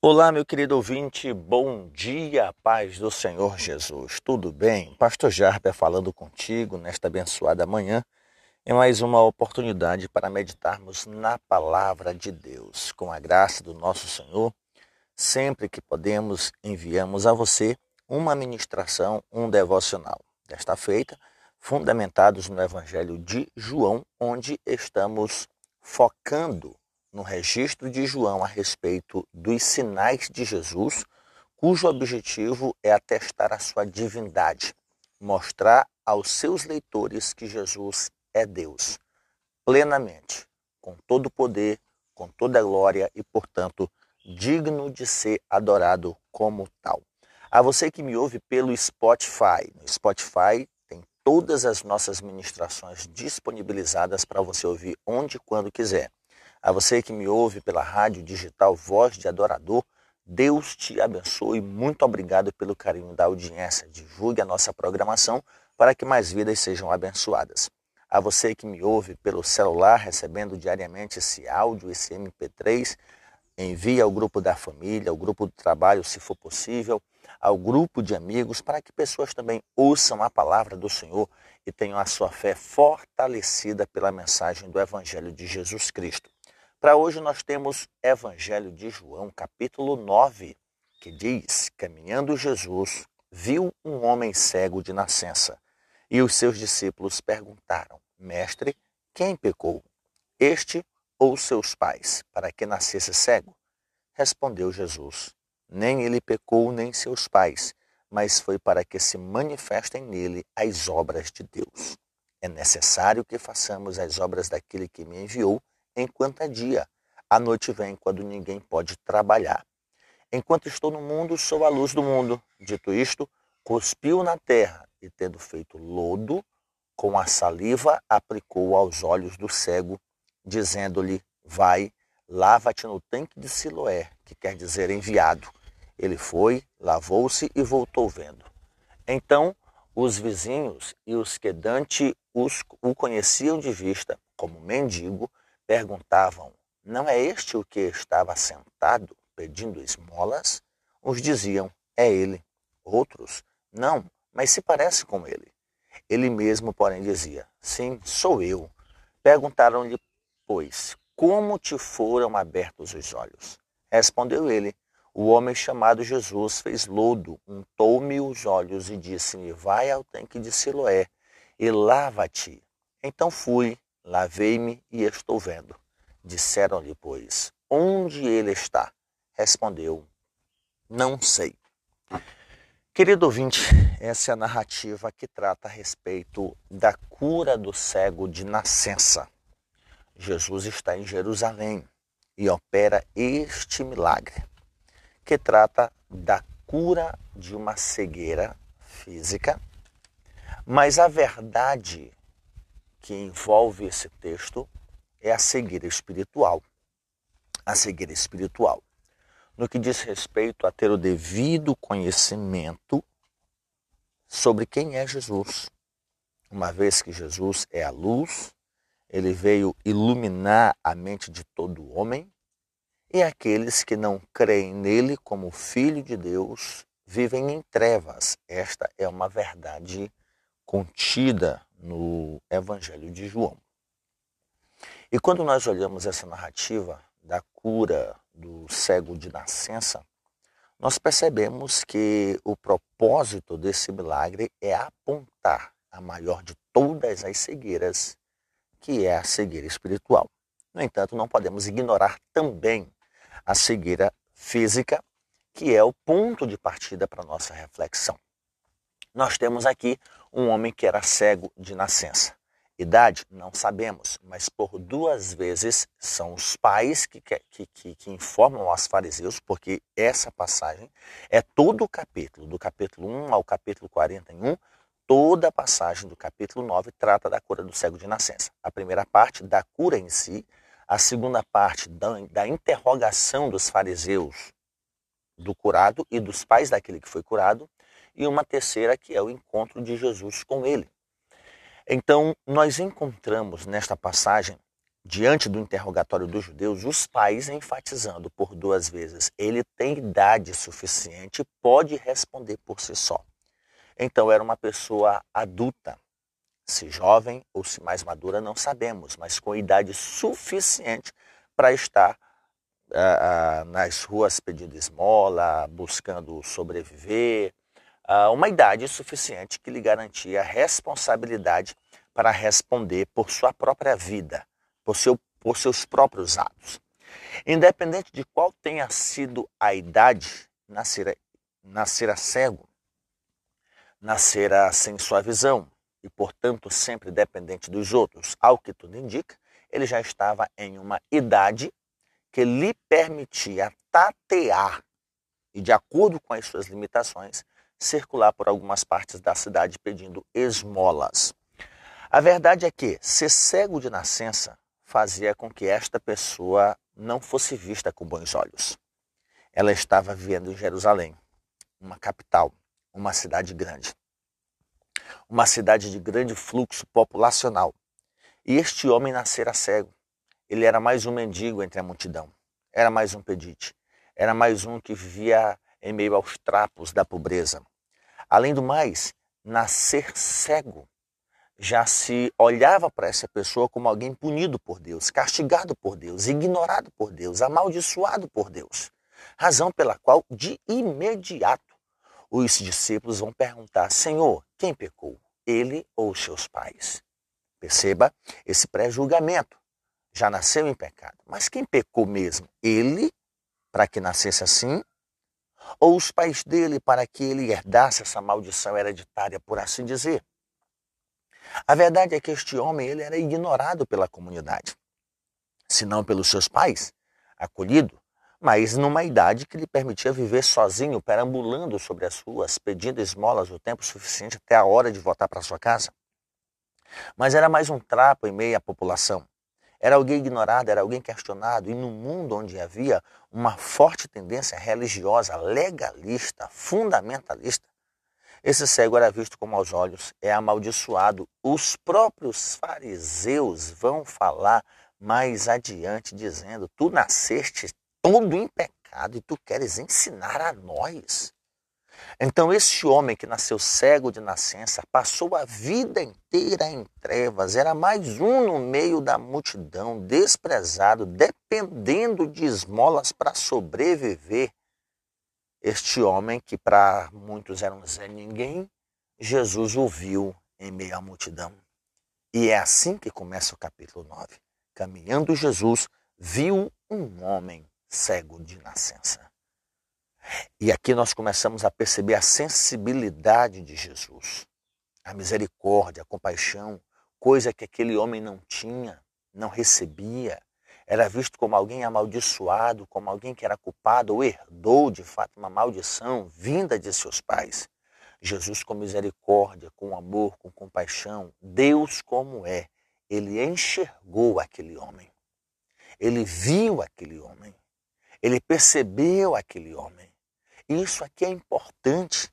Olá, meu querido ouvinte, bom dia, paz do Senhor Jesus. Tudo bem? Pastor Jarper falando contigo nesta abençoada manhã. É mais uma oportunidade para meditarmos na palavra de Deus. Com a graça do nosso Senhor, sempre que podemos, enviamos a você uma ministração, um devocional. Desta feita, fundamentados no Evangelho de João, onde estamos focando no registro de João a respeito dos sinais de Jesus, cujo objetivo é atestar a sua divindade, mostrar aos seus leitores que Jesus é Deus, plenamente, com todo o poder, com toda a glória e, portanto, digno de ser adorado como tal. A você que me ouve pelo Spotify, no Spotify tem todas as nossas ministrações disponibilizadas para você ouvir onde e quando quiser. A você que me ouve pela rádio digital Voz de Adorador, Deus te abençoe. Muito obrigado pelo carinho da audiência. Divulgue a nossa programação para que mais vidas sejam abençoadas. A você que me ouve pelo celular, recebendo diariamente esse áudio, esse MP3, envie ao grupo da família, ao grupo do trabalho, se for possível, ao grupo de amigos, para que pessoas também ouçam a palavra do Senhor e tenham a sua fé fortalecida pela mensagem do Evangelho de Jesus Cristo. Para hoje nós temos Evangelho de João, capítulo 9, que diz: Caminhando Jesus, viu um homem cego de nascença. E os seus discípulos perguntaram: Mestre, quem pecou? Este ou seus pais, para que nascesse cego? Respondeu Jesus: Nem ele pecou, nem seus pais, mas foi para que se manifestem nele as obras de Deus. É necessário que façamos as obras daquele que me enviou enquanto é dia. A noite vem quando ninguém pode trabalhar. Enquanto estou no mundo, sou a luz do mundo. Dito isto, cuspiu na terra e, tendo feito lodo, com a saliva aplicou aos olhos do cego, dizendo-lhe: Vai, lava-te no tanque de Siloé, que quer dizer enviado. Ele foi, lavou-se e voltou vendo. Então os vizinhos e os que Dante os, o conheciam de vista como mendigo perguntavam: Não é este o que estava sentado pedindo esmolas? Uns diziam: É ele. Outros: Não, mas se parece com ele. Ele mesmo, porém, dizia: Sim, sou eu. Perguntaram-lhe, pois, como te foram abertos os olhos? Respondeu ele: O homem chamado Jesus fez lodo, untou-me os olhos e disse-me: Vai ao tanque de Siloé e lava-te. Então fui Lavei-me e estou vendo. Disseram-lhe, pois, onde ele está? Respondeu, não sei. Querido ouvinte, essa é a narrativa que trata a respeito da cura do cego de nascença. Jesus está em Jerusalém e opera este milagre, que trata da cura de uma cegueira física, mas a verdade que envolve esse texto é a cegueira espiritual. A cegueira espiritual. No que diz respeito a ter o devido conhecimento sobre quem é Jesus. Uma vez que Jesus é a luz, ele veio iluminar a mente de todo homem, e aqueles que não creem nele como filho de Deus vivem em trevas. Esta é uma verdade contida no Evangelho de João. E quando nós olhamos essa narrativa da cura do cego de nascença, nós percebemos que o propósito desse milagre é apontar a maior de todas as cegueiras, que é a cegueira espiritual. No entanto, não podemos ignorar também a cegueira física, que é o ponto de partida para a nossa reflexão. Nós temos aqui um homem que era cego de nascença. Idade? Não sabemos, mas por duas vezes são os pais que, que, que, que, informam aos fariseus, porque essa passagem é todo o capítulo, do capítulo 1 ao capítulo 41, toda a passagem do capítulo 9 trata da cura do cego de nascença. A primeira parte da cura em si, a segunda parte da, da interrogação dos fariseus do curado e dos pais daquele que foi curado, e uma terceira que é o encontro de Jesus com ele. Então, nós encontramos nesta passagem diante do interrogatório dos judeus, os pais enfatizando por duas vezes: ele tem idade suficiente, pode responder por si só. Então era uma pessoa adulta, se jovem ou se mais madura, não sabemos, mas com idade suficiente para estar uh, uh, nas ruas pedindo esmola, buscando sobreviver, uh, uma idade suficiente que lhe garantia responsabilidade para responder por sua própria vida, por, seu, por seus próprios atos. Independente de qual tenha sido a idade, nascera, nascera cego, nascera sem sua visão e, portanto, sempre dependente dos outros. Ao que tudo indica, ele já estava em uma idade que lhe permitia tatear e, de acordo com as suas limitações, circular por algumas partes da cidade pedindo esmolas. A verdade é que ser cego de nascença fazia com que esta pessoa não fosse vista com bons olhos. Ela estava vivendo em Jerusalém, uma capital, uma cidade grande. Uma cidade de grande fluxo populacional. E este homem nascera cego. Ele era mais um mendigo entre a multidão. Era mais um pedite. Era mais um que vivia em meio aos trapos da pobreza. Além do mais, nascer cego já se olhava para essa pessoa como alguém punido por Deus, castigado por Deus, ignorado por Deus, amaldiçoado por Deus. Razão pela qual, de imediato, os discípulos vão perguntar: Senhor, quem pecou? Ele ou seus pais? Perceba esse pré-julgamento. Já nasceu em pecado. Mas quem pecou mesmo? Ele, para que nascesse assim? Ou os pais dele, para que ele herdasse essa maldição hereditária, por assim dizer? A verdade é que este homem ele era ignorado pela comunidade, se não pelos seus pais, acolhido, mas numa idade que lhe permitia viver sozinho, perambulando sobre as ruas, pedindo esmolas o tempo suficiente até a hora de voltar para sua casa. Mas era mais um trapo em meio à população. Era alguém ignorado, era alguém questionado, e no mundo onde havia uma forte tendência religiosa, legalista, fundamentalista, esse cego era visto como aos olhos, é amaldiçoado. Os próprios fariseus vão falar mais adiante, dizendo: Tu nasceste todo em pecado e tu queres ensinar a nós. Então, esse homem que nasceu cego de nascença passou a vida inteira em trevas, era mais um no meio da multidão, desprezado, dependendo de esmolas para sobreviver. Este homem, que para muitos era um Zé Ninguém, Jesus o viu em meio à multidão. E é assim que começa o capítulo 9. Caminhando Jesus, viu um homem cego de nascença. E aqui nós começamos a perceber a sensibilidade de Jesus, a misericórdia, a compaixão, coisa que aquele homem não tinha, não recebia era visto como alguém amaldiçoado, como alguém que era culpado ou herdou de fato uma maldição vinda de seus pais. Jesus, com misericórdia, com amor, com compaixão, Deus como é, ele enxergou aquele homem. Ele viu aquele homem. Ele percebeu aquele homem. Isso aqui é importante.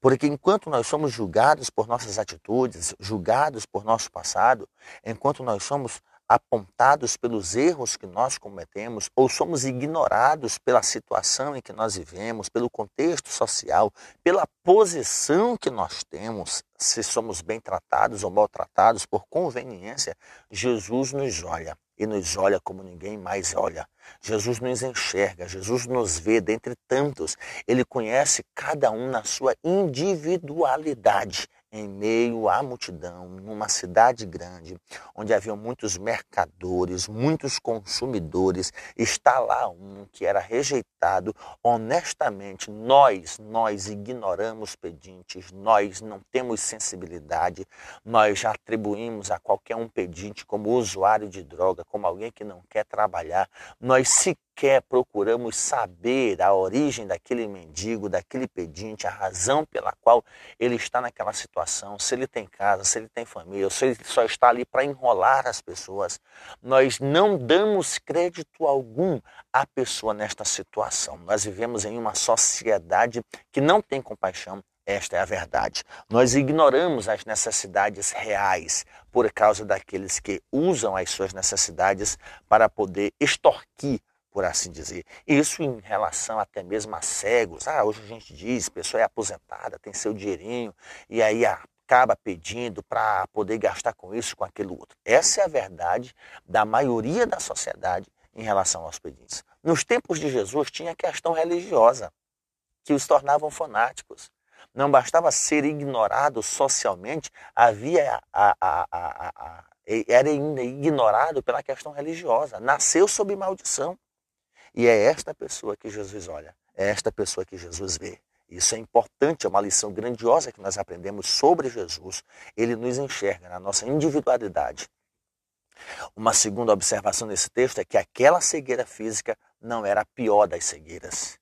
Porque enquanto nós somos julgados por nossas atitudes, julgados por nosso passado, enquanto nós somos apontados pelos erros que nós cometemos ou somos ignorados pela situação em que nós vivemos, pelo contexto social, pela posição que nós temos, se somos bem tratados ou maltratados por conveniência, Jesus nos olha e nos olha como ninguém mais olha. Jesus nos enxerga, Jesus nos vê dentre tantos. Ele conhece cada um na sua individualidade em meio à multidão, numa cidade grande, onde havia muitos mercadores, muitos consumidores, está lá um que era rejeitado. Honestamente, nós, nós ignoramos pedintes, nós não temos sensibilidade, nós já atribuímos a qualquer um pedinte como usuário de droga, como alguém que não quer trabalhar. Nós sequer procuramos saber a origem daquele mendigo, daquele pedinte, a razão pela qual ele está naquela situação, se ele tem casa, se ele tem família, se ele só está ali para enrolar as pessoas. Nós não damos crédito algum à pessoa nesta situação. Nós vivemos em uma sociedade que não tem compaixão, Esta é a verdade. Nós ignoramos as necessidades reais por causa daqueles que usam as suas necessidades para poder extorquir, por assim dizer. Isso em relação até mesmo a cegos. Ah, hoje a gente diz, a pessoa é aposentada, tem seu dinheirinho, e aí acaba pedindo para poder gastar com isso, com aquilo outro. Essa é a verdade da maioria da sociedade em relação aos pedintes. Nos tempos de Jesus tinha questão religiosa que os tornavam fanáticos. Não bastava ser ignorado socialmente, havia a, a, a, era ainda ignorado pela questão religiosa. Nasceu sob maldição. E é esta pessoa que Jesus olha, é esta pessoa que Jesus vê. Isso é importante, é uma lição grandiosa que nós aprendemos sobre Jesus. Ele nos enxerga na nossa individualidade. Uma segunda observação nesse texto é que aquela cegueira física não era a pior das cegueiras.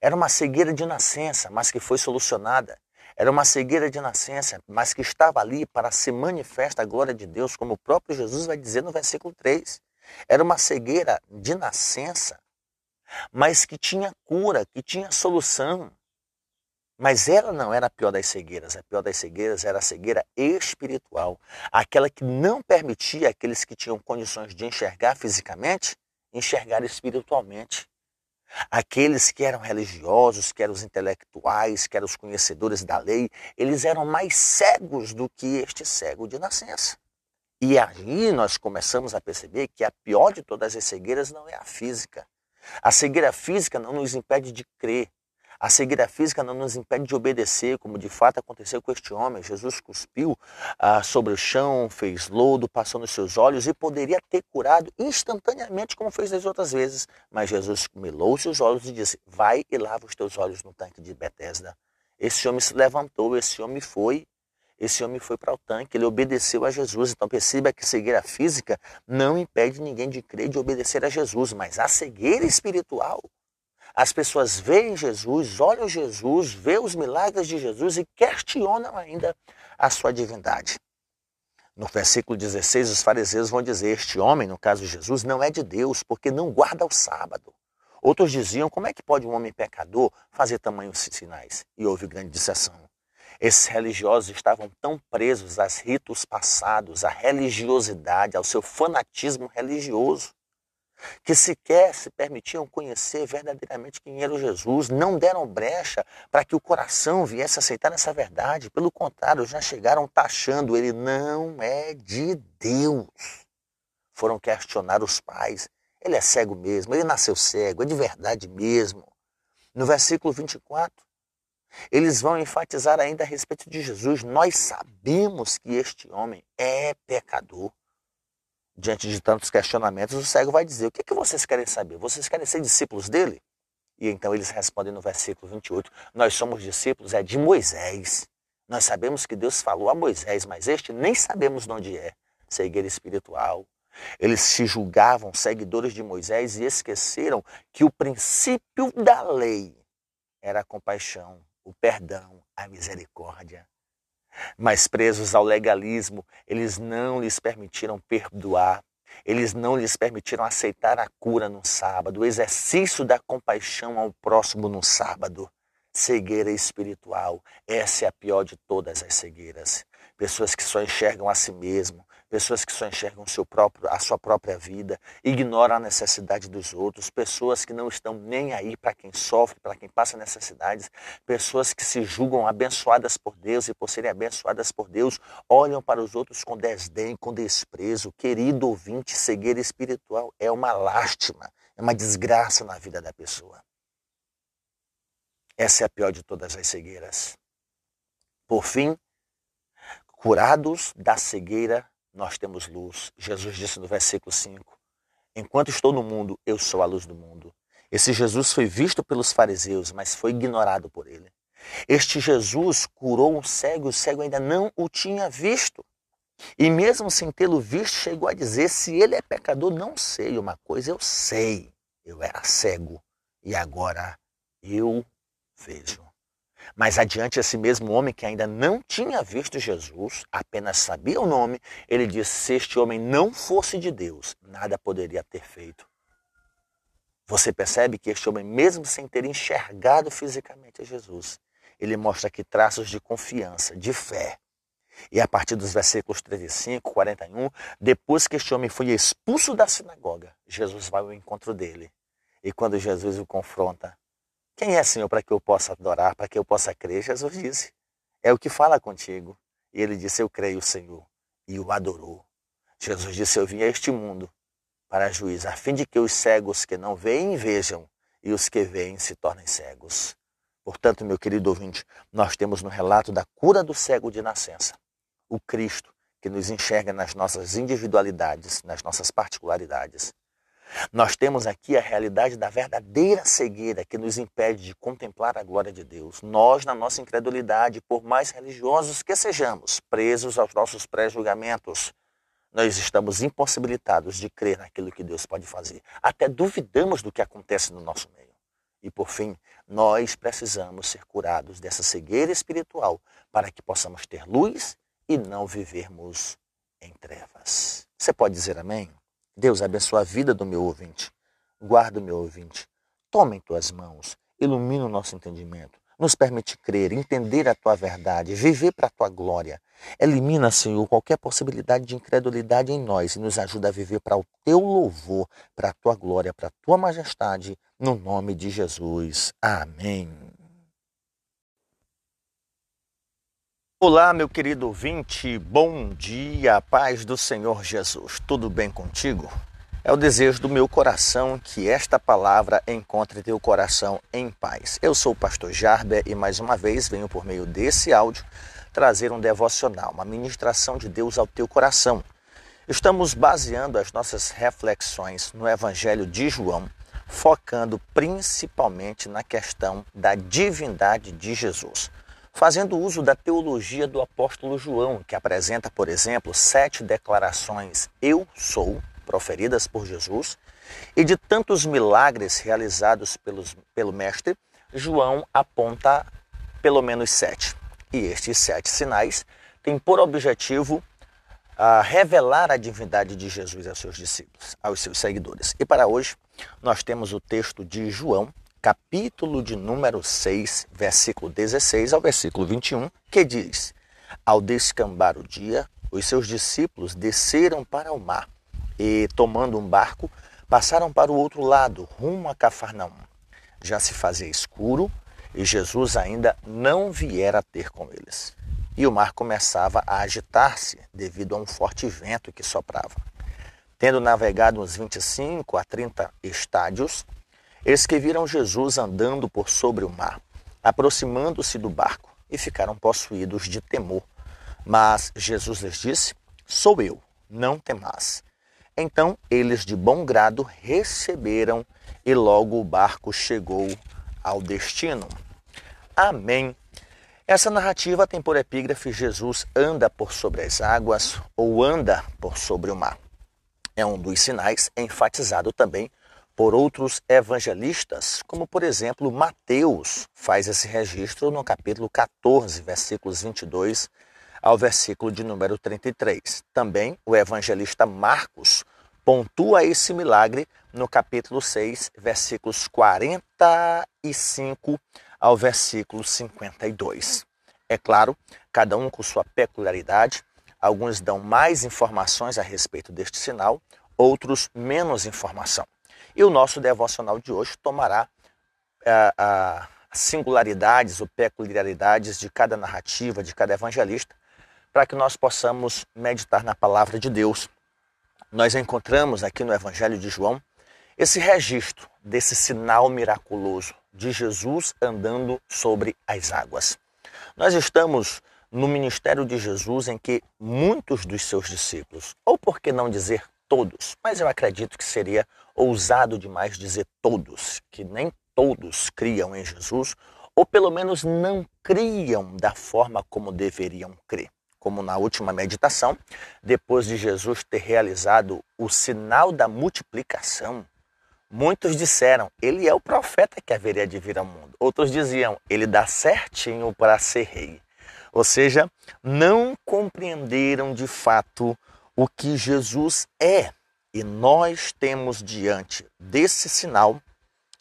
Era uma cegueira de nascença, mas que foi solucionada. Era uma cegueira de nascença, mas que estava ali para se manifesta a glória de Deus, como o próprio Jesus vai dizer no versículo 3. Era uma cegueira de nascença, mas que tinha cura, que tinha solução. Mas ela não era a pior das cegueiras. A pior das cegueiras era a cegueira espiritual, aquela que não permitia aqueles que tinham condições de enxergar fisicamente enxergar espiritualmente. Aqueles que eram religiosos, que eram os intelectuais, que eram os conhecedores da lei, eles eram mais cegos do que este cego de nascença. E aí nós começamos a perceber que a pior de todas as cegueiras não é a física. A cegueira física não nos impede de crer, a cegueira física não nos impede de obedecer, como de fato aconteceu com este homem. Jesus cuspiu ah, sobre o chão, fez lodo, passou nos seus olhos e poderia ter curado instantaneamente, como fez das outras vezes. Mas Jesus melou seus olhos e disse: Vai e lava os teus olhos no tanque de Betesda. Esse homem se levantou, esse homem foi. Esse homem foi para o tanque, ele obedeceu a Jesus. Então perceba que cegueira física não impede ninguém de crer, de obedecer a Jesus, mas a cegueira espiritual as pessoas veem Jesus, olham Jesus, vê os milagres de Jesus e questionam ainda a sua divindade. No versículo 16, os fariseus vão dizer: Este homem, no caso Jesus, não é de Deus, porque não guarda o sábado. Outros diziam: Como é que pode um homem pecador fazer tamanhos sinais? E houve grande dissessão. Esses religiosos estavam tão presos aos ritos passados, à religiosidade, ao seu fanatismo religioso, que sequer se permitiam conhecer verdadeiramente quem era o Jesus, não deram brecha para que o coração viesse aceitar essa verdade. Pelo contrário, já chegaram taxando ele não é de Deus. Foram questionar os pais. Ele é cego mesmo, ele nasceu cego, é de verdade mesmo. No versículo 24, eles vão enfatizar ainda a respeito de Jesus. Nós sabemos que este homem é pecador diante de tantos questionamentos, o cego vai dizer: O que, é que vocês querem saber? Vocês querem ser discípulos dele? E então eles respondem no versículo 28, Nós somos discípulos é de Moisés. Nós sabemos que Deus falou a Moisés, mas este nem sabemos de onde é. Cegueira espiritual. Eles se julgavam seguidores de Moisés e esqueceram que o princípio da lei era a compaixão, o perdão, a misericórdia. Mas presos ao legalismo, eles não lhes permitiram perdoar, eles não lhes permitiram aceitar a cura no sábado, o exercício da compaixão ao próximo no sábado. Cegueira espiritual, essa é a pior de todas as cegueiras. Pessoas que só enxergam a si mesmo, pessoas que só enxergam seu próprio, a sua própria vida, ignoram a necessidade dos outros, pessoas que não estão nem aí para quem sofre, para quem passa necessidades, pessoas que se julgam abençoadas por Deus e por serem abençoadas por Deus, olham para os outros com desdém, com desprezo. Querido ouvinte, cegueira espiritual é uma lástima, é uma desgraça na vida da pessoa. Essa é a pior de todas as cegueiras. Por fim, curados da cegueira nós temos luz. Jesus disse no versículo 5: Enquanto estou no mundo, eu sou a luz do mundo. Esse Jesus foi visto pelos fariseus, mas foi ignorado por ele. Este Jesus curou um cego, o cego ainda não o tinha visto. E mesmo sem tê-lo visto, chegou a dizer: se ele é pecador, não sei. Uma coisa eu sei: eu era cego e agora eu vejo. Mas adiante esse mesmo homem que ainda não tinha visto Jesus, apenas sabia o nome, ele disse: se este homem não fosse de Deus, nada poderia ter feito. Você percebe que este homem, mesmo sem ter enxergado fisicamente Jesus, ele mostra aqui traços de confiança, de fé. E a partir dos versículos 35, 41, depois que este homem foi expulso da sinagoga, Jesus vai ao encontro dele. E quando Jesus o confronta, quem é, Senhor, para que eu possa adorar, para que eu possa crer? Jesus disse, é o que fala contigo. E ele disse, eu creio, Senhor. E o adorou. Jesus disse, eu vim a este mundo para juiz, a fim de que os cegos que não veem vejam e os que veem se tornem cegos. Portanto, meu querido ouvinte, nós temos no relato da cura do cego de nascença o Cristo que nos enxerga nas nossas individualidades, nas nossas particularidades. Nós temos aqui a realidade da verdadeira cegueira que nos impede de contemplar a glória de Deus. Nós, na nossa incredulidade, por mais religiosos que sejamos, presos aos nossos pré-julgamentos, nós estamos impossibilitados de crer naquilo que Deus pode fazer. Até duvidamos do que acontece no nosso meio. E por fim, nós precisamos ser curados dessa cegueira espiritual para que possamos ter luz e não vivermos em trevas. Você pode dizer amém? Deus abençoe a vida do meu ouvinte. Guarda o meu ouvinte. Toma em tuas mãos. Ilumina o nosso entendimento nos permite crer, entender a tua verdade, viver para a tua glória. Elimina, Senhor, qualquer possibilidade de incredulidade em nós e nos ajuda a viver para o teu louvor, para a tua glória, para a tua majestade, no nome de Jesus. Amém. Olá, meu querido ouvinte, bom dia, paz do Senhor Jesus. Tudo bem contigo? É o desejo do meu coração que esta palavra encontre teu coração em paz. Eu sou o pastor Jarber e mais uma vez venho por meio desse áudio trazer um devocional, uma ministração de Deus ao teu coração. Estamos baseando as nossas reflexões no Evangelho de João, focando principalmente na questão da divindade de Jesus fazendo uso da teologia do apóstolo João, que apresenta, por exemplo, sete declarações eu sou, proferidas por Jesus, e de tantos milagres realizados pelos, pelo Mestre, João aponta pelo menos sete. E estes sete sinais têm por objetivo a revelar a divindade de Jesus aos seus discípulos, aos seus seguidores. E para hoje, nós temos o texto de João, capítulo de número 6, versículo 16 ao versículo 21, que diz: Ao descambar o dia, os seus discípulos desceram para o mar e, tomando um barco, passaram para o outro lado, rumo a Cafarnaum. Já se fazia escuro e Jesus ainda não viera ter com eles. E o mar começava a agitar-se devido a um forte vento que soprava. Tendo navegado uns 25 a 30 estádios, eles que viram Jesus andando por sobre o mar, aproximando-se do barco, e ficaram possuídos de temor. Mas Jesus lhes disse: Sou eu, não temás. Então eles de bom grado receberam e logo o barco chegou ao destino. Amém. Essa narrativa tem por epígrafe Jesus anda por sobre as águas ou anda por sobre o mar. É um dos sinais enfatizado também por outros evangelistas, como por exemplo Mateus faz esse registro no capítulo 14, versículos 22 ao versículo de número 33. Também o evangelista Marcos pontua esse milagre no capítulo 6, versículos 45 ao versículo 52. É claro, cada um com sua peculiaridade, alguns dão mais informações a respeito deste sinal, outros menos informação. E o nosso devocional de hoje tomará a, a singularidades ou peculiaridades de cada narrativa, de cada evangelista, para que nós possamos meditar na palavra de Deus. Nós encontramos aqui no Evangelho de João esse registro desse sinal miraculoso de Jesus andando sobre as águas. Nós estamos no ministério de Jesus em que muitos dos seus discípulos, ou por que não dizer todos, mas eu acredito que seria ousado demais dizer todos, que nem todos criam em Jesus, ou pelo menos não criam da forma como deveriam crer como na última meditação, depois de Jesus ter realizado o sinal da multiplicação, muitos disseram, ele é o profeta que haveria de vir ao mundo. Outros diziam, ele dá certinho para ser rei. Ou seja, não compreenderam de fato o que Jesus é. E nós temos diante desse sinal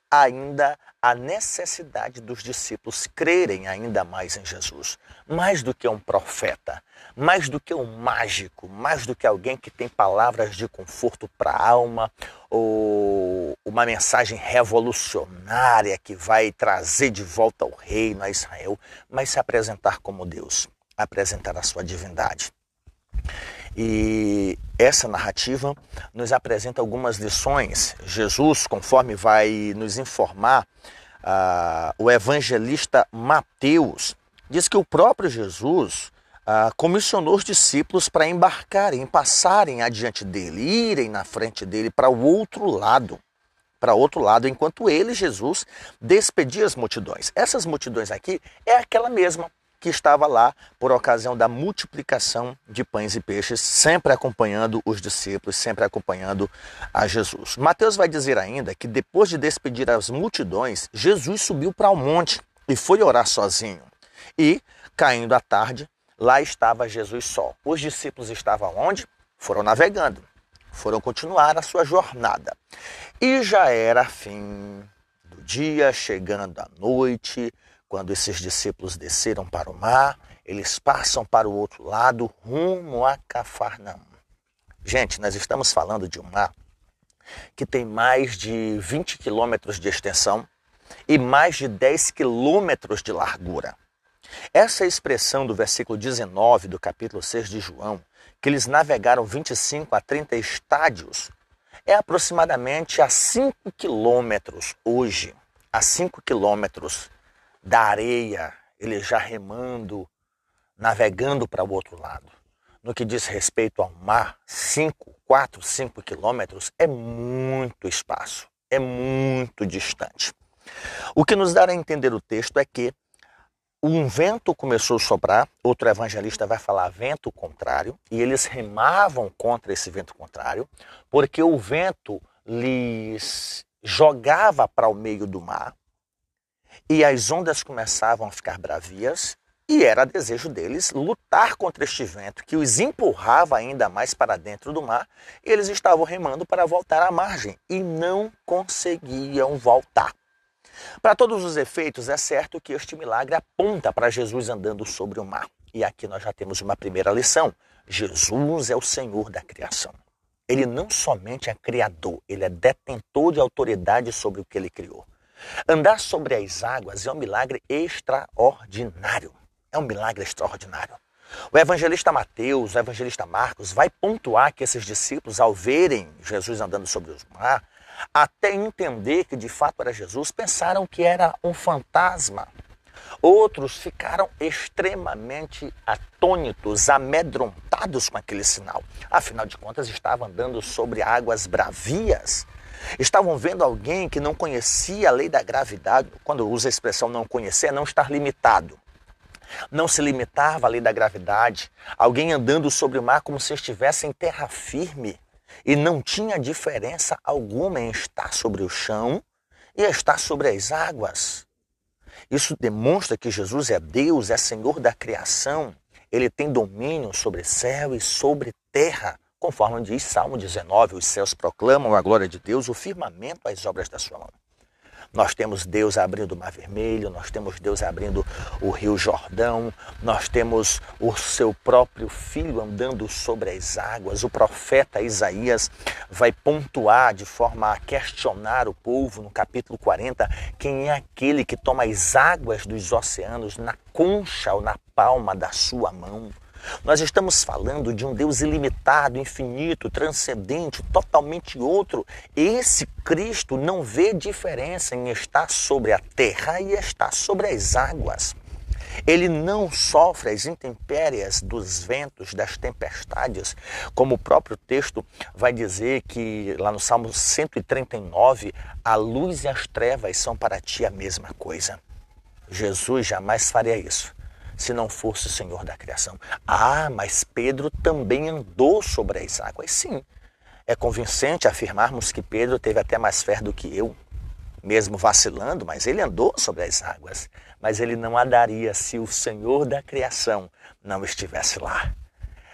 ainda a necessidade dos discípulos crerem ainda mais em Jesus. Mais do que um profeta, mais do que um mágico, mais do que alguém que tem palavras de conforto para a alma, ou uma mensagem revolucionária que vai trazer de volta o reino a Israel, mas se apresentar como Deus, apresentar a sua divindade. E essa narrativa nos apresenta algumas lições. Jesus, conforme vai nos informar uh, o evangelista Mateus, diz que o próprio Jesus uh, comissionou os discípulos para embarcarem, passarem adiante dele, irem na frente dele para o outro lado. Para outro lado, enquanto ele, Jesus, despedia as multidões. Essas multidões aqui é aquela mesma que estava lá por ocasião da multiplicação de pães e peixes, sempre acompanhando os discípulos, sempre acompanhando a Jesus. Mateus vai dizer ainda que depois de despedir as multidões, Jesus subiu para o monte e foi orar sozinho. E, caindo a tarde, lá estava Jesus só. Os discípulos estavam onde? Foram navegando, foram continuar a sua jornada. E já era fim do dia, chegando a noite, quando esses discípulos desceram para o mar, eles passam para o outro lado, rumo a Cafarnaum. Gente, nós estamos falando de um mar que tem mais de 20 quilômetros de extensão e mais de 10 quilômetros de largura. Essa expressão do versículo 19 do capítulo 6 de João, que eles navegaram 25 a 30 estádios, é aproximadamente a 5 quilômetros hoje, a 5 quilômetros da areia, ele já remando, navegando para o outro lado. No que diz respeito ao mar, 5, 4, 5 quilômetros é muito espaço, é muito distante. O que nos dá a entender o texto é que um vento começou a soprar, outro evangelista vai falar vento contrário, e eles remavam contra esse vento contrário, porque o vento lhes jogava para o meio do mar, e as ondas começavam a ficar bravias, e era desejo deles lutar contra este vento que os empurrava ainda mais para dentro do mar, eles estavam remando para voltar à margem e não conseguiam voltar. Para todos os efeitos, é certo que este milagre aponta para Jesus andando sobre o mar. E aqui nós já temos uma primeira lição: Jesus é o Senhor da criação. Ele não somente é criador, ele é detentor de autoridade sobre o que ele criou. Andar sobre as águas é um milagre extraordinário. É um milagre extraordinário. O evangelista Mateus, o evangelista Marcos, vai pontuar que esses discípulos, ao verem Jesus andando sobre o mar, até entender que de fato era Jesus, pensaram que era um fantasma. Outros ficaram extremamente atônitos, amedrontados com aquele sinal. Afinal de contas, estavam andando sobre águas bravias. Estavam vendo alguém que não conhecia a lei da gravidade. Quando usa a expressão não conhecer, é não estar limitado. Não se limitava à lei da gravidade. Alguém andando sobre o mar como se estivesse em terra firme. E não tinha diferença alguma em estar sobre o chão e estar sobre as águas. Isso demonstra que Jesus é Deus, é Senhor da criação. Ele tem domínio sobre céu e sobre terra. Conforme diz Salmo 19, os céus proclamam a glória de Deus, o firmamento as obras da sua mão. Nós temos Deus abrindo o Mar Vermelho, nós temos Deus abrindo o Rio Jordão, nós temos o seu próprio filho andando sobre as águas. O profeta Isaías vai pontuar de forma a questionar o povo no capítulo 40 quem é aquele que toma as águas dos oceanos na concha ou na palma da sua mão. Nós estamos falando de um Deus ilimitado, infinito, transcendente, totalmente outro. Esse Cristo não vê diferença em estar sobre a terra e estar sobre as águas. Ele não sofre as intempéries dos ventos, das tempestades, como o próprio texto vai dizer que lá no Salmo 139, a luz e as trevas são para ti a mesma coisa. Jesus jamais faria isso se não fosse o Senhor da criação. Ah, mas Pedro também andou sobre as águas. Sim, é convincente afirmarmos que Pedro teve até mais fé do que eu, mesmo vacilando, mas ele andou sobre as águas. Mas ele não andaria se o Senhor da criação não estivesse lá.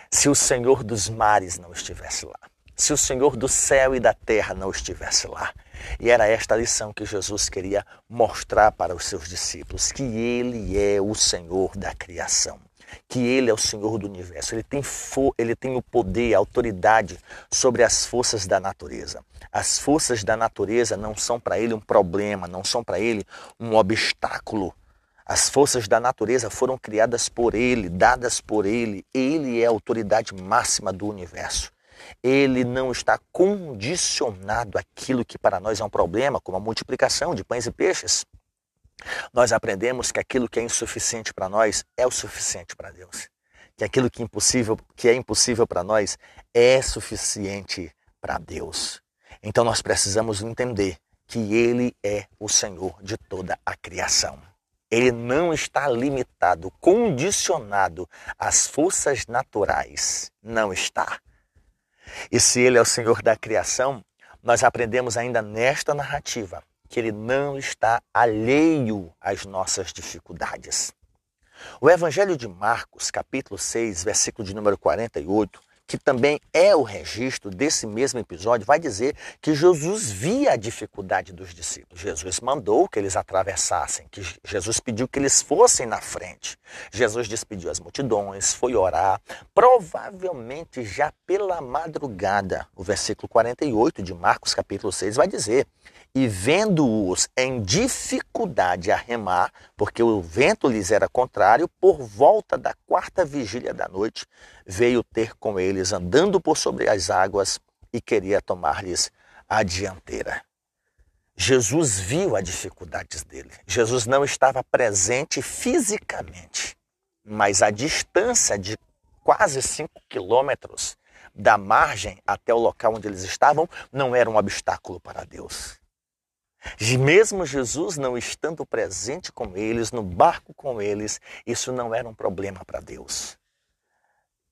Se o Senhor dos mares não estivesse lá. Se o Senhor do céu e da terra não estivesse lá. E era esta lição que Jesus queria mostrar para os seus discípulos: que Ele é o Senhor da criação, que Ele é o Senhor do universo. Ele tem, ele tem o poder, a autoridade sobre as forças da natureza. As forças da natureza não são para Ele um problema, não são para Ele um obstáculo. As forças da natureza foram criadas por Ele, dadas por Ele. Ele é a autoridade máxima do universo ele não está condicionado àquilo que para nós é um problema, como a multiplicação de pães e peixes. Nós aprendemos que aquilo que é insuficiente para nós é o suficiente para Deus. Que aquilo que, é impossível, que é impossível para nós é suficiente para Deus. Então nós precisamos entender que Ele é o Senhor de toda a criação. Ele não está limitado, condicionado às forças naturais. Não está. E se ele é o Senhor da criação, nós aprendemos ainda nesta narrativa que ele não está alheio às nossas dificuldades. O Evangelho de Marcos, capítulo 6, versículo de número 48, que também é o registro desse mesmo episódio, vai dizer que Jesus via a dificuldade dos discípulos. Jesus mandou que eles atravessassem, que Jesus pediu que eles fossem na frente. Jesus despediu as multidões, foi orar, provavelmente já pela madrugada. O versículo 48 de Marcos, capítulo 6, vai dizer e vendo-os em dificuldade a remar, porque o vento lhes era contrário, por volta da quarta vigília da noite, veio ter com eles andando por sobre as águas e queria tomar-lhes a dianteira. Jesus viu as dificuldades dele. Jesus não estava presente fisicamente, mas a distância de quase cinco quilômetros da margem até o local onde eles estavam não era um obstáculo para Deus. Mesmo Jesus não estando presente com eles, no barco com eles, isso não era um problema para Deus.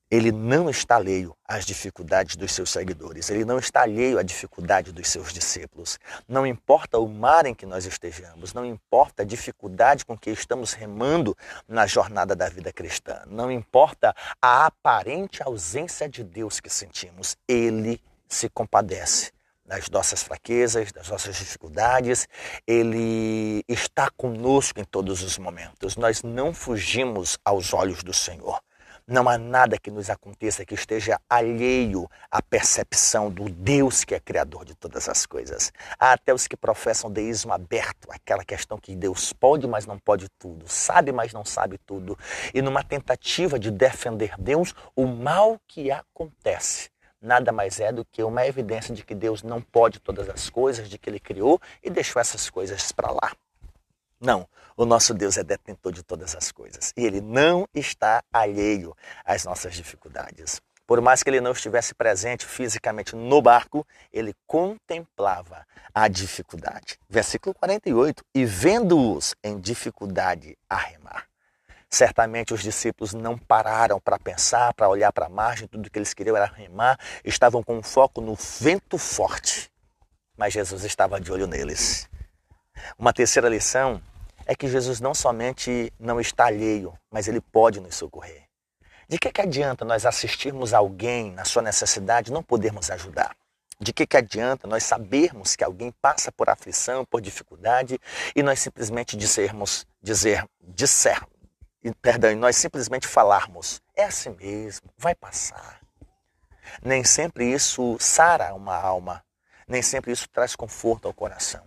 Ele não está alheio às dificuldades dos seus seguidores, ele não está alheio à dificuldade dos seus discípulos. Não importa o mar em que nós estejamos, não importa a dificuldade com que estamos remando na jornada da vida cristã, não importa a aparente ausência de Deus que sentimos, ele se compadece das nossas fraquezas, das nossas dificuldades. Ele está conosco em todos os momentos. Nós não fugimos aos olhos do Senhor. Não há nada que nos aconteça que esteja alheio à percepção do Deus que é criador de todas as coisas. Há até os que professam deísmo aberto, aquela questão que Deus pode, mas não pode tudo, sabe, mas não sabe tudo. E numa tentativa de defender Deus, o mal que acontece nada mais é do que uma evidência de que Deus não pode todas as coisas, de que ele criou e deixou essas coisas para lá. Não, o nosso Deus é detentor de todas as coisas e ele não está alheio às nossas dificuldades. Por mais que ele não estivesse presente fisicamente no barco, ele contemplava a dificuldade. Versículo 48: E vendo-os em dificuldade a remar. Certamente os discípulos não pararam para pensar, para olhar para a margem, tudo que eles queriam era remar, estavam com foco no vento forte. Mas Jesus estava de olho neles. Uma terceira lição é que Jesus não somente não está alheio, mas ele pode nos socorrer. De que, que adianta nós assistirmos alguém na sua necessidade e não podermos ajudar? De que, que adianta nós sabermos que alguém passa por aflição, por dificuldade e nós simplesmente dissermos, dizer, disser, perdão, e nós simplesmente falarmos, é assim mesmo, vai passar. Nem sempre isso sara uma alma, nem sempre isso traz conforto ao coração.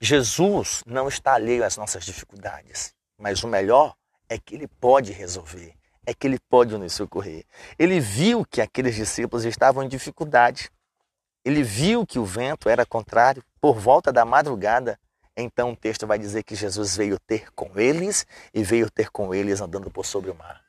Jesus não está alheio às nossas dificuldades, mas o melhor é que ele pode resolver, é que ele pode nos socorrer. Ele viu que aqueles discípulos estavam em dificuldade. Ele viu que o vento era contrário por volta da madrugada então o texto vai dizer que Jesus veio ter com eles e veio ter com eles andando por sobre o mar.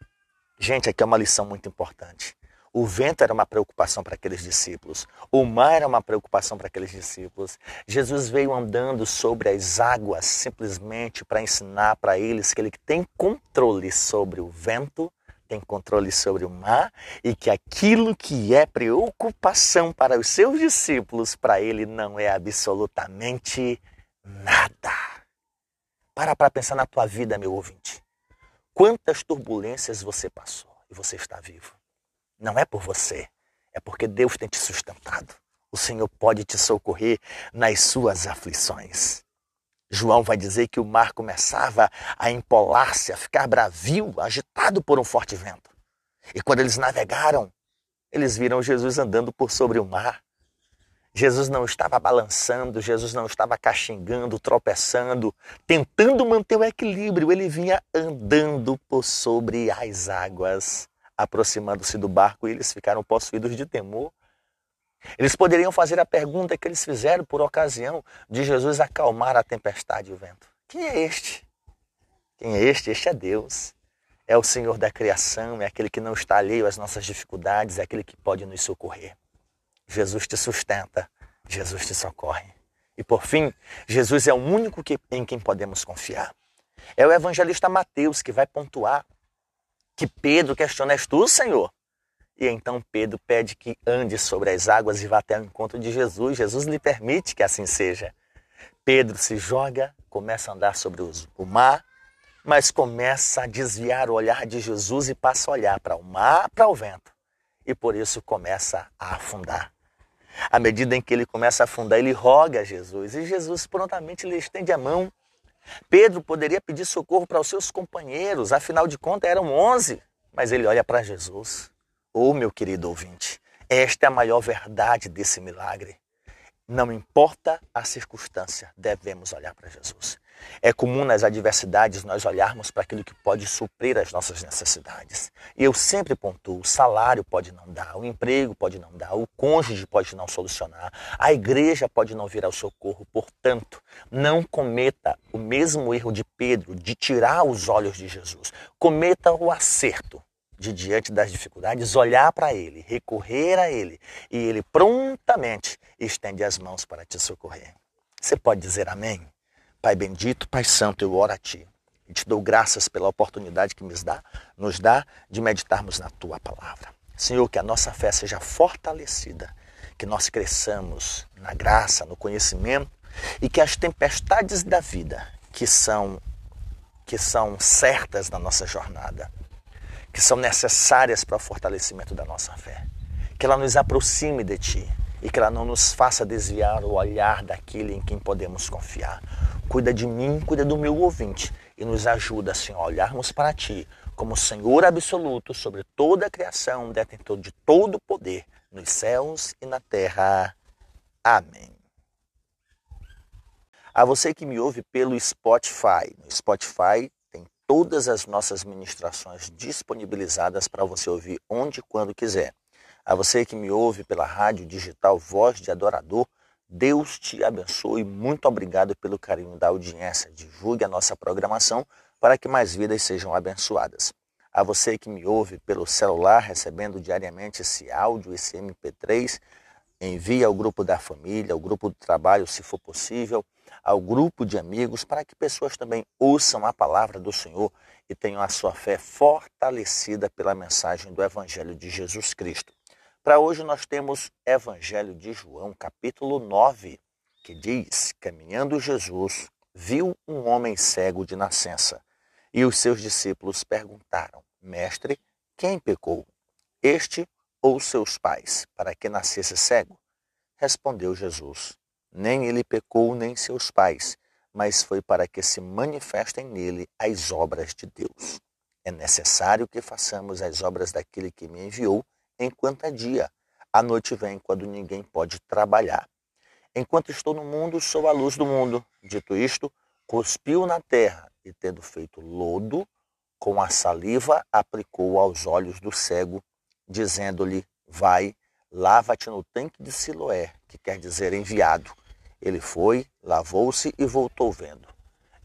Gente, aqui é uma lição muito importante. O vento era uma preocupação para aqueles discípulos. O mar era uma preocupação para aqueles discípulos. Jesus veio andando sobre as águas simplesmente para ensinar para eles que ele tem controle sobre o vento, tem controle sobre o mar e que aquilo que é preocupação para os seus discípulos, para ele não é absolutamente nada. Para para pensar na tua vida, meu ouvinte. Quantas turbulências você passou e você está vivo? Não é por você, é porque Deus tem te sustentado. O Senhor pode te socorrer nas suas aflições. João vai dizer que o mar começava a empolar-se, a ficar bravio, agitado por um forte vento. E quando eles navegaram, eles viram Jesus andando por sobre o mar. Jesus não estava balançando, Jesus não estava caxingando, tropeçando, tentando manter o equilíbrio, ele vinha andando por sobre as águas, aproximando-se do barco e eles ficaram possuídos de temor. Eles poderiam fazer a pergunta que eles fizeram por ocasião de Jesus acalmar a tempestade e o vento: Quem é este? Quem é este? Este é Deus. É o Senhor da criação, é aquele que não está alheio às nossas dificuldades, é aquele que pode nos socorrer. Jesus te sustenta, Jesus te socorre. E por fim, Jesus é o único que, em quem podemos confiar. É o evangelista Mateus que vai pontuar que Pedro questiona: És tu, Senhor? E então Pedro pede que ande sobre as águas e vá até o encontro de Jesus. Jesus lhe permite que assim seja. Pedro se joga, começa a andar sobre o mar, mas começa a desviar o olhar de Jesus e passa a olhar para o mar, para o vento. E por isso começa a afundar. À medida em que ele começa a afundar, ele roga a Jesus e Jesus prontamente lhe estende a mão. Pedro poderia pedir socorro para os seus companheiros, afinal de contas eram onze, mas ele olha para Jesus. Oh, meu querido ouvinte, esta é a maior verdade desse milagre. Não importa a circunstância, devemos olhar para Jesus. É comum nas adversidades nós olharmos para aquilo que pode suprir as nossas necessidades. E eu sempre pontuo: o salário pode não dar, o emprego pode não dar, o cônjuge pode não solucionar, a igreja pode não vir ao socorro. Portanto, não cometa o mesmo erro de Pedro de tirar os olhos de Jesus. Cometa o acerto de diante das dificuldades, olhar para Ele, recorrer a Ele, e Ele prontamente estende as mãos para te socorrer. Você pode dizer amém? Pai bendito, Pai santo, eu oro a Ti. E te dou graças pela oportunidade que nos dá, nos dá de meditarmos na Tua palavra. Senhor, que a nossa fé seja fortalecida, que nós cresçamos na graça, no conhecimento e que as tempestades da vida que são que são certas na nossa jornada, que são necessárias para o fortalecimento da nossa fé. Que ela nos aproxime de Ti e que ela não nos faça desviar o olhar daquele em quem podemos confiar. Cuida de mim, cuida do meu ouvinte e nos ajuda, Senhor, a olharmos para Ti como Senhor absoluto sobre toda a criação, detentor de todo o poder nos céus e na terra. Amém. A você que me ouve pelo Spotify, no Spotify todas as nossas ministrações disponibilizadas para você ouvir onde e quando quiser. A você que me ouve pela rádio digital Voz de Adorador, Deus te abençoe. Muito obrigado pelo carinho da audiência. Divulgue a nossa programação para que mais vidas sejam abençoadas. A você que me ouve pelo celular, recebendo diariamente esse áudio, esse MP3, envie ao grupo da família, ao grupo do trabalho, se for possível ao grupo de amigos, para que pessoas também ouçam a palavra do Senhor e tenham a sua fé fortalecida pela mensagem do Evangelho de Jesus Cristo. Para hoje nós temos Evangelho de João, capítulo 9, que diz: Caminhando Jesus, viu um homem cego de nascença. E os seus discípulos perguntaram: Mestre, quem pecou? Este ou seus pais, para que nascesse cego? Respondeu Jesus: nem ele pecou, nem seus pais, mas foi para que se manifestem nele as obras de Deus. É necessário que façamos as obras daquele que me enviou enquanto é dia. A noite vem quando ninguém pode trabalhar. Enquanto estou no mundo, sou a luz do mundo. Dito isto, cuspiu na terra e, tendo feito lodo, com a saliva aplicou aos olhos do cego, dizendo-lhe: Vai, lava-te no tanque de Siloé, que quer dizer enviado. Ele foi, lavou-se e voltou vendo.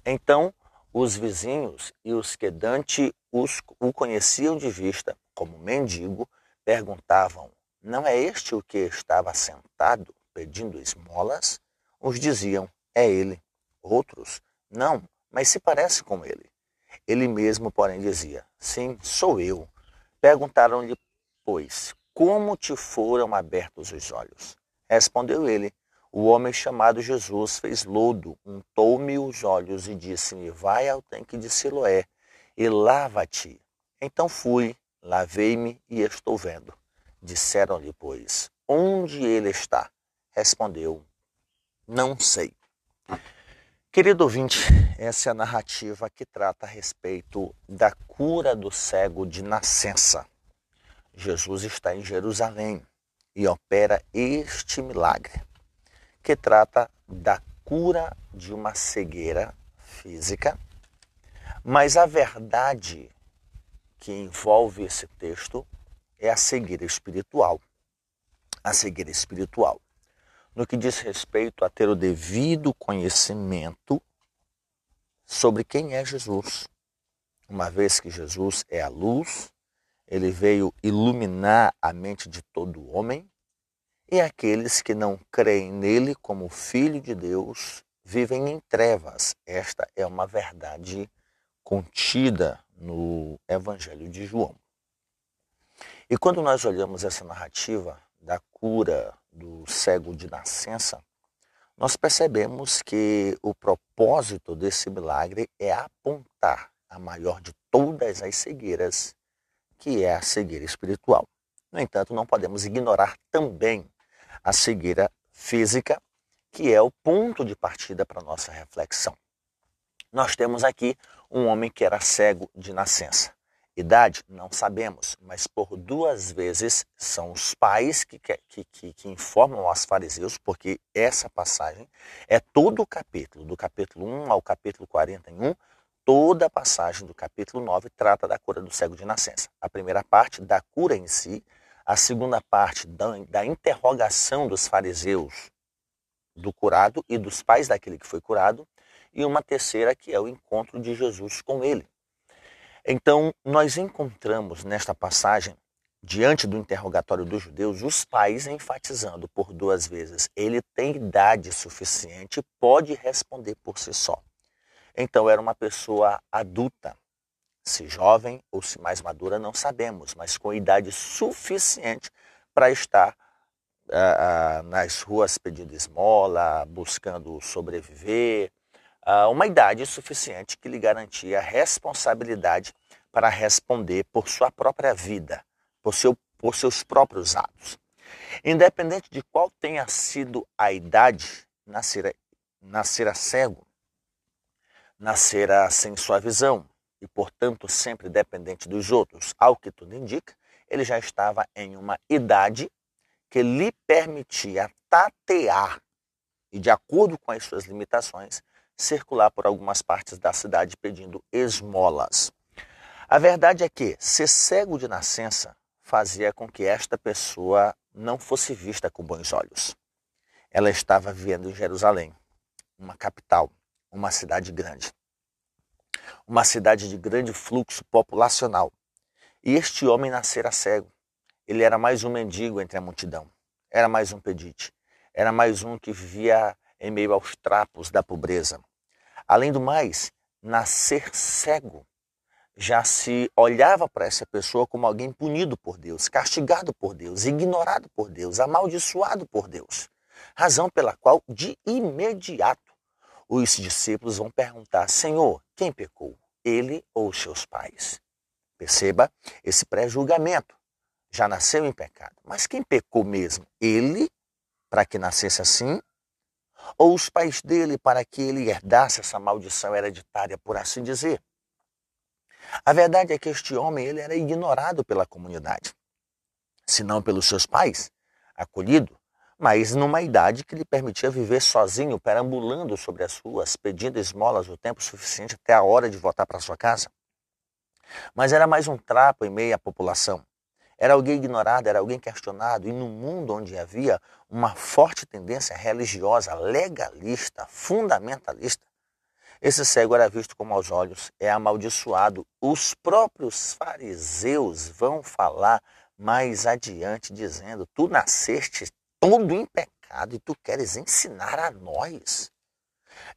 Então os vizinhos e os que Dante os, o conheciam de vista como mendigo perguntavam: Não é este o que estava sentado pedindo esmolas? Uns diziam: É ele. Outros: Não, mas se parece com ele. Ele mesmo, porém, dizia: Sim, sou eu. Perguntaram-lhe, pois, como te foram abertos os olhos? Respondeu ele: o homem chamado Jesus fez lodo, untou-me os olhos e disse-me: Vai ao tanque de Siloé e lava-te. Então fui, lavei-me e estou vendo. Disseram-lhe, pois, onde ele está? respondeu: Não sei. Querido ouvinte, essa é a narrativa que trata a respeito da cura do cego de nascença. Jesus está em Jerusalém e opera este milagre, que trata da cura de uma cegueira física, mas a verdade que envolve esse texto é a cegueira espiritual. A cegueira espiritual no que diz respeito a ter o devido conhecimento sobre quem é Jesus. Uma vez que Jesus é a luz, ele veio iluminar a mente de todo homem, e aqueles que não creem nele como filho de Deus vivem em trevas. Esta é uma verdade contida no Evangelho de João. E quando nós olhamos essa narrativa da cura do cego de nascença, nós percebemos que o propósito desse milagre é apontar a maior de todas as cegueiras, que é a cegueira espiritual. No entanto, não podemos ignorar também a cegueira física, que é o ponto de partida para a nossa reflexão. Nós temos aqui um homem que era cego de nascença. Idade? Não sabemos, mas por duas vezes são os pais que, que, que, que, informam aos fariseus, porque essa passagem é todo o capítulo, do capítulo 1 ao capítulo 41, toda a passagem do capítulo 9 trata da cura do cego de nascença. A primeira parte da cura em si, a segunda parte da, da interrogação dos fariseus do curado e dos pais daquele que foi curado, e uma terceira que é o encontro de Jesus com ele. Então, nós encontramos nesta passagem, diante do interrogatório dos judeus, os pais enfatizando por duas vezes: ele tem idade suficiente, pode responder por si só. Então, era uma pessoa adulta. Se jovem ou se mais madura, não sabemos, mas com idade suficiente para estar uh, uh, nas ruas pedindo esmola, buscando sobreviver, uh, uma idade suficiente que lhe garantia responsabilidade para responder por sua própria vida, por, seu, por seus próprios atos. Independente de qual tenha sido a idade, nascera, nascera cego, nascera sem sua visão e, portanto, sempre dependente dos outros. Ao que tudo indica, ele já estava em uma idade que lhe permitia tatear e, de acordo com as suas limitações, circular por algumas partes da cidade pedindo esmolas. A verdade é que ser cego de nascença fazia com que esta pessoa não fosse vista com bons olhos. Ela estava vivendo em Jerusalém, uma capital, uma cidade grande. Uma cidade de grande fluxo populacional. E este homem nascera cego. Ele era mais um mendigo entre a multidão. Era mais um pedite. Era mais um que vivia em meio aos trapos da pobreza. Além do mais, nascer cego já se olhava para essa pessoa como alguém punido por Deus, castigado por Deus, ignorado por Deus, amaldiçoado por Deus. Razão pela qual, de imediato, os discípulos vão perguntar: Senhor, quem pecou? Ele ou seus pais? Perceba esse pré-julgamento. Já nasceu em pecado. Mas quem pecou mesmo? Ele, para que nascesse assim, ou os pais dele para que ele herdasse essa maldição hereditária, por assim dizer. A verdade é que este homem ele era ignorado pela comunidade, se não pelos seus pais, acolhido, mas numa idade que lhe permitia viver sozinho, perambulando sobre as ruas, pedindo esmolas o tempo suficiente até a hora de voltar para sua casa. Mas era mais um trapo em meio à população. Era alguém ignorado, era alguém questionado, e no mundo onde havia uma forte tendência religiosa, legalista, fundamentalista, esse cego era visto como aos olhos, é amaldiçoado. Os próprios fariseus vão falar mais adiante, dizendo: Tu nasceste todo em pecado e tu queres ensinar a nós.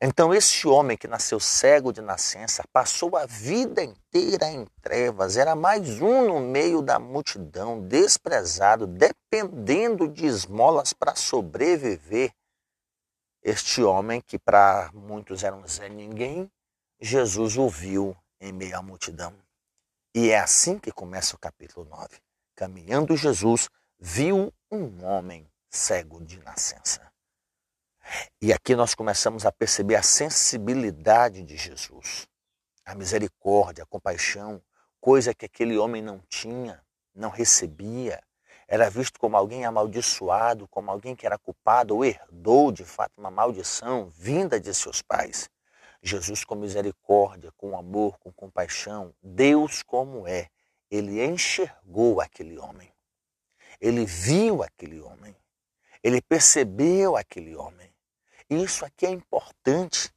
Então, esse homem que nasceu cego de nascença passou a vida inteira em trevas, era mais um no meio da multidão, desprezado, dependendo de esmolas para sobreviver. Este homem, que para muitos era um Zé Ninguém, Jesus o viu em meio à multidão. E é assim que começa o capítulo 9. Caminhando Jesus, viu um homem cego de nascença. E aqui nós começamos a perceber a sensibilidade de Jesus, a misericórdia, a compaixão, coisa que aquele homem não tinha, não recebia. Era visto como alguém amaldiçoado, como alguém que era culpado ou herdou de fato uma maldição vinda de seus pais. Jesus, com misericórdia, com amor, com compaixão, Deus como é, ele enxergou aquele homem. Ele viu aquele homem. Ele percebeu aquele homem. Isso aqui é importante,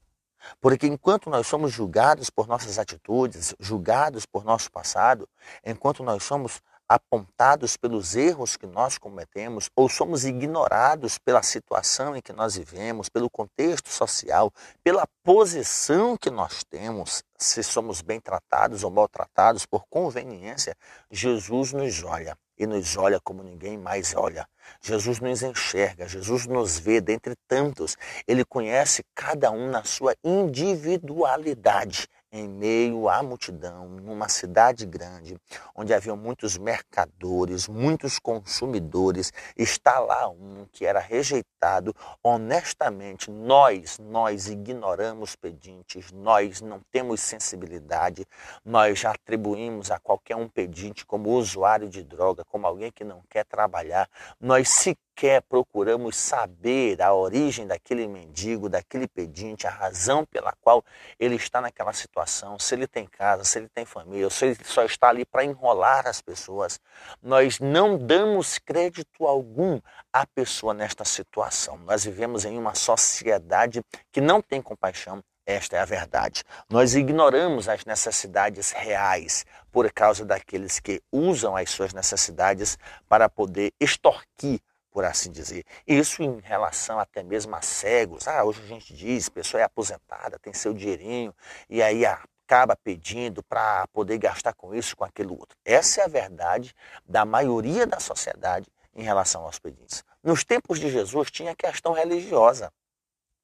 porque enquanto nós somos julgados por nossas atitudes, julgados por nosso passado, enquanto nós somos apontados pelos erros que nós cometemos ou somos ignorados pela situação em que nós vivemos, pelo contexto social, pela posição que nós temos, se somos bem tratados ou maltratados por conveniência, Jesus nos olha e nos olha como ninguém mais olha. Jesus nos enxerga, Jesus nos vê dentre tantos. Ele conhece cada um na sua individualidade em meio à multidão, numa cidade grande, onde havia muitos mercadores, muitos consumidores, está lá um que era rejeitado. Honestamente, nós, nós ignoramos pedintes, nós não temos sensibilidade, nós já atribuímos a qualquer um pedinte como usuário de droga, como alguém que não quer trabalhar. Nós sequer sequer procuramos saber a origem daquele mendigo, daquele pedinte, a razão pela qual ele está naquela situação, se ele tem casa, se ele tem família, se ele só está ali para enrolar as pessoas. Nós não damos crédito algum à pessoa nesta situação. Nós vivemos em uma sociedade que não tem compaixão, esta é a verdade. Nós ignoramos as necessidades reais por causa daqueles que usam as suas necessidades para poder extorquir por assim dizer. Isso em relação até mesmo a cegos. Ah, hoje a gente diz, a pessoa é aposentada, tem seu dinheirinho, e aí acaba pedindo para poder gastar com isso, com aquilo outro. Essa é a verdade da maioria da sociedade em relação aos pedintes. Nos tempos de Jesus tinha questão religiosa,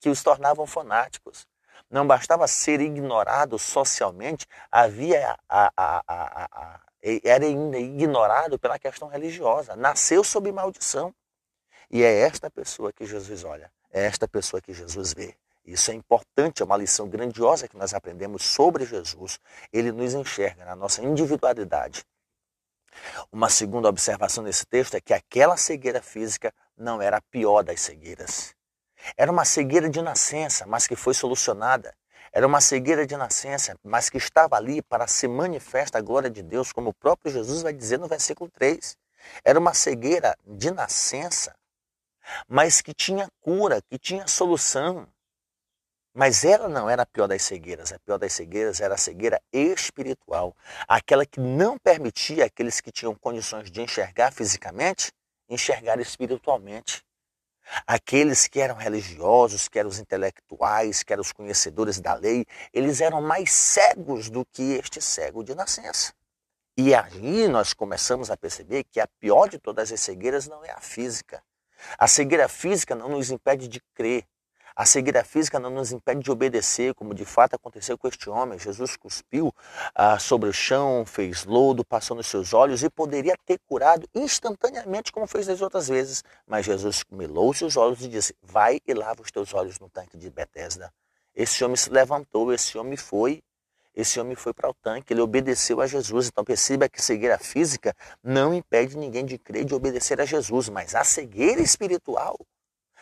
que os tornavam fanáticos. Não bastava ser ignorado socialmente, havia a, a, a, era ainda ignorado pela questão religiosa. Nasceu sob maldição. E é esta pessoa que Jesus olha, é esta pessoa que Jesus vê. Isso é importante, é uma lição grandiosa que nós aprendemos sobre Jesus. Ele nos enxerga na nossa individualidade. Uma segunda observação nesse texto é que aquela cegueira física não era a pior das cegueiras. Era uma cegueira de nascença, mas que foi solucionada. Era uma cegueira de nascença, mas que estava ali para se manifesta a glória de Deus, como o próprio Jesus vai dizer no versículo 3. Era uma cegueira de nascença, mas que tinha cura, que tinha solução. Mas ela não era a pior das cegueiras. A pior das cegueiras era a cegueira espiritual. Aquela que não permitia aqueles que tinham condições de enxergar fisicamente, enxergar espiritualmente. Aqueles que eram religiosos, que eram os intelectuais, que eram os conhecedores da lei, eles eram mais cegos do que este cego de nascença. E aí nós começamos a perceber que a pior de todas as cegueiras não é a física, a cegueira física não nos impede de crer. A cegueira física não nos impede de obedecer, como de fato aconteceu com este homem. Jesus cuspiu ah, sobre o chão, fez lodo, passou nos seus olhos e poderia ter curado instantaneamente, como fez das outras vezes. Mas Jesus melou seus olhos e disse: Vai e lava os teus olhos no tanque de Betesda. Esse homem se levantou, esse homem foi esse homem foi para o tanque, ele obedeceu a Jesus. Então perceba que cegueira física não impede ninguém de crer de obedecer a Jesus, mas a cegueira espiritual.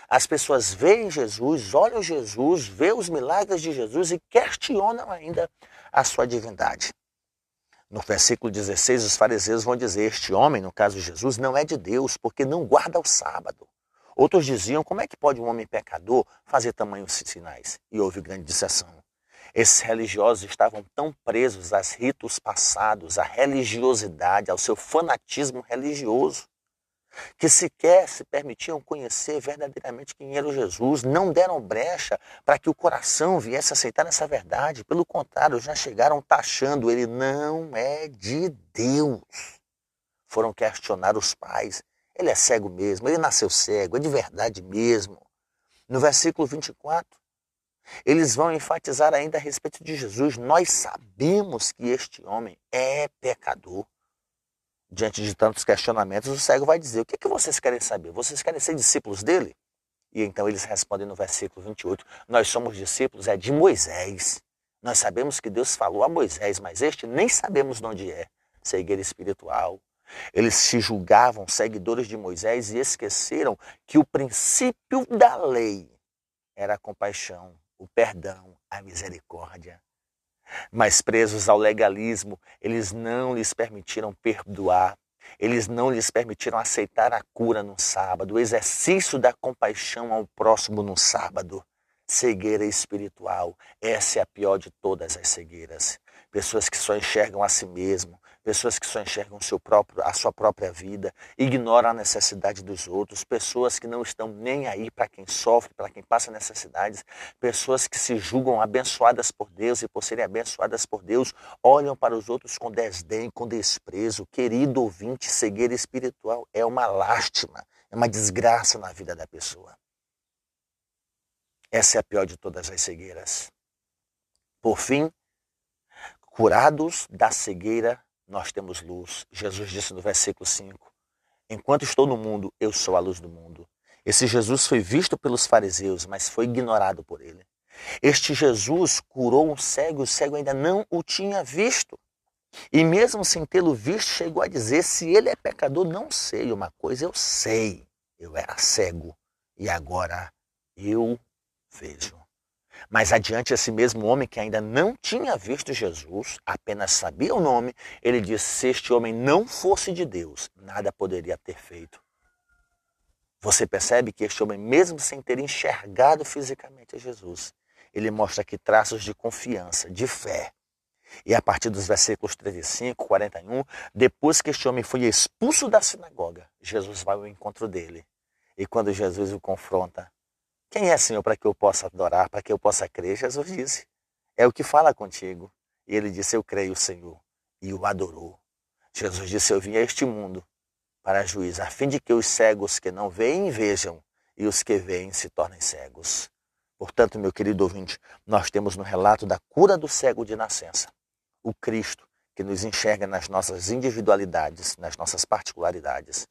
As pessoas veem Jesus, olham Jesus, vê os milagres de Jesus e questionam ainda a sua divindade. No versículo 16, os fariseus vão dizer: Este homem, no caso Jesus, não é de Deus, porque não guarda o sábado. Outros diziam: Como é que pode um homem pecador fazer tamanhos sinais? E houve grande disseção. Esses religiosos estavam tão presos aos ritos passados, à religiosidade, ao seu fanatismo religioso, que sequer se permitiam conhecer verdadeiramente quem era Jesus, não deram brecha para que o coração viesse aceitar essa verdade. Pelo contrário, já chegaram taxando ele não é de Deus. Foram questionar os pais. Ele é cego mesmo, ele nasceu cego, é de verdade mesmo. No versículo 24, eles vão enfatizar ainda a respeito de Jesus. Nós sabemos que este homem é pecador. diante de tantos questionamentos, o cego vai dizer: O que, é que vocês querem saber? Vocês querem ser discípulos dele? E então eles respondem no versículo 28, nós somos discípulos é de Moisés. Nós sabemos que Deus falou a Moisés, mas este nem sabemos de onde é. Cegueira espiritual. Eles se julgavam seguidores de Moisés e esqueceram que o princípio da lei era a compaixão, o perdão, a misericórdia. Mas presos ao legalismo, eles não lhes permitiram perdoar, eles não lhes permitiram aceitar a cura no sábado, o exercício da compaixão ao próximo no sábado. Cegueira espiritual, essa é a pior de todas as cegueiras. Pessoas que só enxergam a si mesmo, pessoas que só enxergam seu próprio, a sua própria vida, ignoram a necessidade dos outros, pessoas que não estão nem aí para quem sofre, para quem passa necessidades, pessoas que se julgam abençoadas por Deus e por serem abençoadas por Deus, olham para os outros com desdém, com desprezo. Querido ouvinte, cegueira espiritual é uma lástima, é uma desgraça na vida da pessoa. Essa é a pior de todas as cegueiras. Por fim, curados da cegueira nós temos luz. Jesus disse no versículo 5: Enquanto estou no mundo, eu sou a luz do mundo. Esse Jesus foi visto pelos fariseus, mas foi ignorado por ele. Este Jesus curou um cego o cego ainda não o tinha visto. E mesmo sem tê-lo visto, chegou a dizer: se ele é pecador, não sei. Uma coisa eu sei: eu era cego e agora eu vejo. Mais adiante, esse mesmo homem que ainda não tinha visto Jesus, apenas sabia o nome, ele disse: se este homem não fosse de Deus, nada poderia ter feito. Você percebe que este homem, mesmo sem ter enxergado fisicamente a Jesus, ele mostra aqui traços de confiança, de fé. E a partir dos versículos 35, 41, depois que este homem foi expulso da sinagoga, Jesus vai ao encontro dele. E quando Jesus o confronta, quem é, Senhor, para que eu possa adorar, para que eu possa crer? Jesus disse: É o que fala contigo. E ele disse: Eu creio, Senhor. E o adorou. Jesus disse: Eu vim a este mundo para juiz, a fim de que os cegos que não veem vejam, e os que veem se tornem cegos. Portanto, meu querido ouvinte, nós temos no relato da cura do cego de nascença o Cristo que nos enxerga nas nossas individualidades, nas nossas particularidades.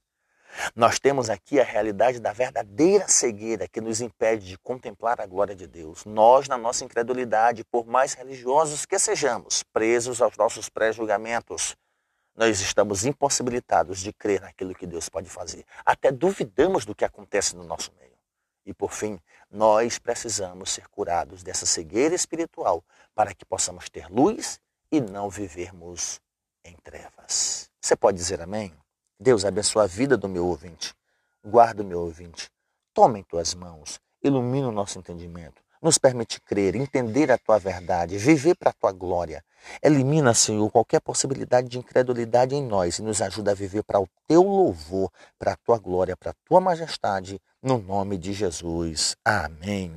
Nós temos aqui a realidade da verdadeira cegueira que nos impede de contemplar a glória de Deus. Nós, na nossa incredulidade, por mais religiosos que sejamos, presos aos nossos pré-julgamentos, nós estamos impossibilitados de crer naquilo que Deus pode fazer. Até duvidamos do que acontece no nosso meio. E por fim, nós precisamos ser curados dessa cegueira espiritual para que possamos ter luz e não vivermos em trevas. Você pode dizer amém? Deus abençoe a vida do meu ouvinte. Guarda o meu ouvinte. Toma em tuas mãos. Ilumina o nosso entendimento. Nos permite crer, entender a tua verdade, viver para a tua glória. Elimina, Senhor, qualquer possibilidade de incredulidade em nós e nos ajuda a viver para o teu louvor, para a tua glória, para a tua majestade, no nome de Jesus. Amém.